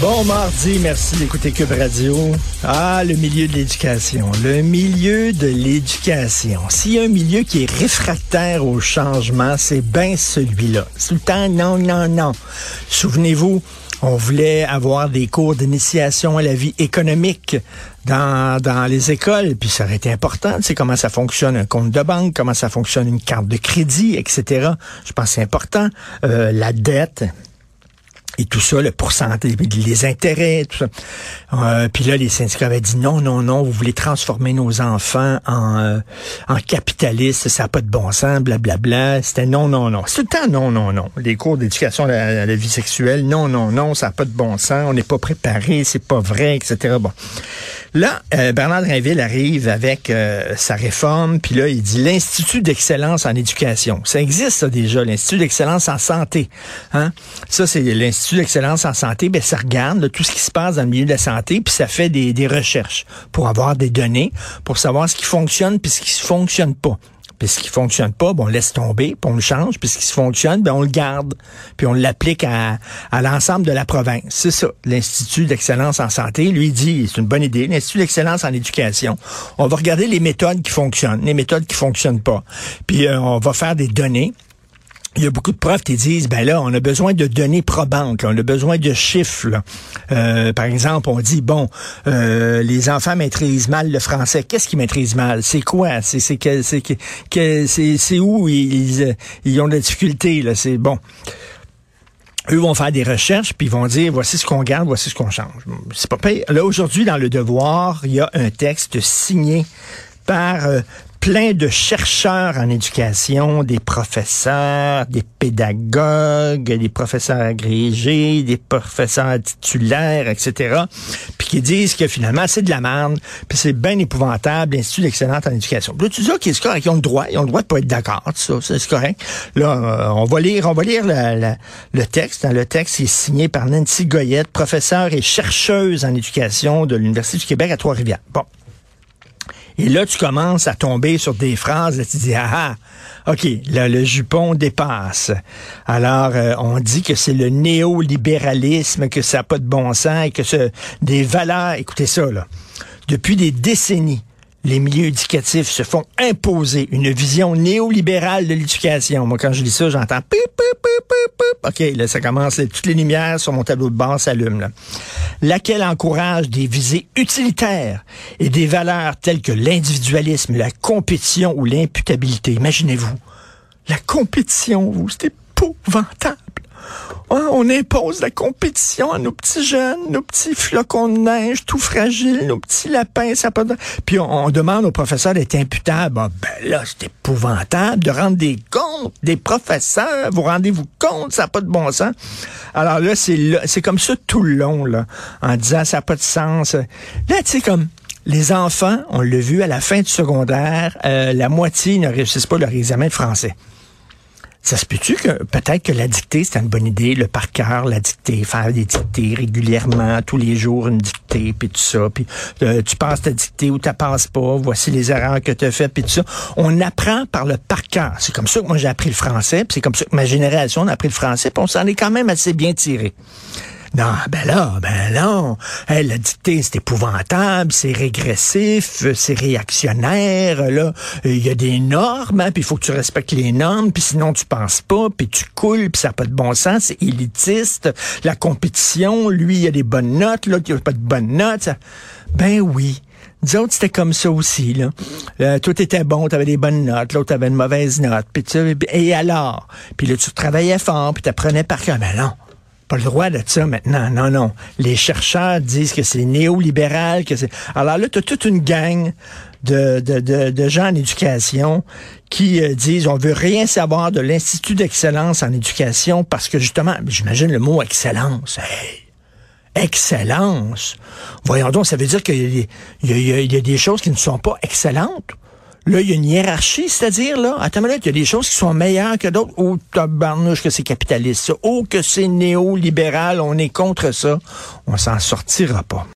Bon mardi, merci d'écouter Cube Radio. Ah, le milieu de l'éducation. Le milieu de l'éducation. S'il y a un milieu qui est réfractaire au changement, c'est bien celui-là. Tout le temps, non, non, non. Souvenez-vous, on voulait avoir des cours d'initiation à la vie économique dans, dans les écoles, puis ça aurait été important, tu comment ça fonctionne un compte de banque, comment ça fonctionne une carte de crédit, etc. Je pense que c'est important. Euh, la dette, et tout ça, le pourcentage, les intérêts, tout ça. Euh, puis là, les syndicats avaient dit non, non, non, vous voulez transformer nos enfants en, euh, en capitalistes, ça n'a pas de bon sens, blablabla. C'était non, non, non. C'est le temps non, non, non. Les cours d'éducation à la vie sexuelle, non, non, non, ça n'a pas de bon sens, on n'est pas préparé, c'est pas vrai, etc. Bon. Là, euh, Bernard Drinville arrive avec euh, sa réforme, puis là, il dit l'Institut d'excellence en éducation. Ça existe, ça, déjà, l'Institut d'excellence en santé. Hein? Ça, c'est l'Institut d'excellence en santé. Ben, ça regarde là, tout ce qui se passe dans le milieu de la santé, puis ça fait des, recherches pour avoir des données, pour savoir ce qui fonctionne puis ce qui ne fonctionne pas. Puis ce qui fonctionne pas, ben, on laisse tomber, puis on le change. Puis ce qui fonctionne, ben, on le garde, puis on l'applique à, l'ensemble de la province. C'est ça, l'Institut d'excellence en santé. Lui dit, c'est une bonne idée, l'Institut d'excellence en éducation. On va regarder les méthodes qui fonctionnent, les méthodes qui fonctionnent pas. Puis euh, on va faire des données. Il y a beaucoup de profs qui disent, ben là, on a besoin de données probantes, là, on a besoin de chiffres. là. Euh, par exemple, on dit, bon, euh, les enfants maîtrisent mal le français. Qu'est-ce qu'ils maîtrisent mal? C'est quoi? C'est c'est c'est où ils, ils ont de la difficulté? là? C'est bon. Eux vont faire des recherches, puis ils vont dire, voici ce qu'on garde, voici ce qu'on change. C'est pas pire. Là, aujourd'hui, dans le devoir, il y a un texte signé par euh, plein de chercheurs en éducation, des professeurs, des pédagogues, des professeurs agrégés, des professeurs titulaires, etc., puis qui disent que finalement, c'est de la merde, puis c'est bien épouvantable, l'Institut d'excellence en éducation. Là, tu dis, OK, c'est correct, ils ont le droit, ils ont le droit de pas être d'accord, ça, c'est correct. Là, euh, on va lire, on va lire le texte. Le texte est signé par Nancy Goyette, professeure et chercheuse en éducation de l'Université du Québec à Trois-Rivières. Bon. Et là, tu commences à tomber sur des phrases, là, tu dis, ah, ah, OK, là, le jupon dépasse. Alors, euh, on dit que c'est le néolibéralisme, que ça n'a pas de bon sens et que ce, des valeurs, écoutez ça, là, depuis des décennies, les milieux éducatifs se font imposer une vision néolibérale de l'éducation. Moi, quand je lis ça, j'entends pip, pip, pip, pip. OK, là, ça commence, toutes les lumières sur mon tableau de bord s'allument. Laquelle encourage des visées utilitaires et des valeurs telles que l'individualisme, la compétition ou l'imputabilité? Imaginez-vous, la compétition, vous, c'est épouvantable. Hein, on impose la compétition à nos petits jeunes, nos petits flocons de neige tout fragiles, nos petits lapins, ça de... Puis on, on demande aux professeurs d'être imputables. Ah, ben là, c'est épouvantable de rendre des comptes des professeurs. Vous rendez-vous compte, ça n'a pas de bon sens. Alors là, c'est c'est comme ça tout le long, là, en disant ça n'a pas de sens. Là, tu sais, comme les enfants, on l'a vu à la fin du secondaire, euh, la moitié ne réussissent pas leur examen de français. Ça se peut-tu que peut-être que la dictée, c'est une bonne idée, le par cœur, la dictée, faire des dictées régulièrement, tous les jours une dictée, puis tout ça, puis euh, tu passes ta dictée ou tu passes pas, voici les erreurs que tu as faites, puis tout ça. On apprend par le par cœur. C'est comme ça que moi j'ai appris le français, c'est comme ça que ma génération a appris le français, puis on s'en est quand même assez bien tiré. Non, ben là, ben non. Hey, la dictée, c'est épouvantable, c'est régressif, c'est réactionnaire. Là, il y a des normes, hein, puis il faut que tu respectes les normes, puis sinon tu penses pas, puis tu coules, puis ça n'a pas de bon sens, c'est élitiste. La compétition, lui, il a des bonnes notes, l'autre, il a pas de bonnes notes. ça- Ben oui. Nous autres, c'était comme ça aussi. Là. Euh, tout était bon, tu avais des bonnes notes, l'autre avait une mauvaise note. Puis tu et alors? Puis là, tu travaillais fort, puis tu apprenais par cœur. Ben non, pas le droit de ça maintenant. Non, non. Les chercheurs disent que c'est néolibéral, que c'est. Alors là, tu as toute une gang de, de, de, de gens en éducation qui euh, disent on veut rien savoir de l'Institut d'excellence en éducation parce que justement, j'imagine le mot excellence. Hey, excellence. Voyons donc, ça veut dire qu'il y, y a des choses qui ne sont pas excellentes. Là, il y a une hiérarchie, c'est-à-dire, là, attends une minute, il y a des choses qui sont meilleures que d'autres. Oh, tabarnouche que c'est capitaliste, ça. Oh, que c'est néolibéral, on est contre ça. On s'en sortira pas.